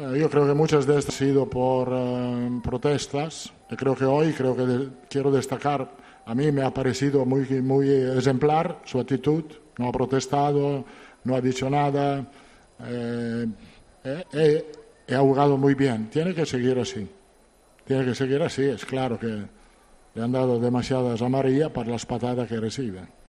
Yo creo que muchas de estas han sido por eh, protestas. Y creo que hoy, creo que de- quiero destacar, a mí me ha parecido muy, muy ejemplar su actitud. No ha protestado, no ha dicho nada. eh, eh, eh, eh jugado muy bien. Tiene que seguir así. Tiene que seguir así. Es claro que le han dado demasiadas amarillas para las patadas que recibe.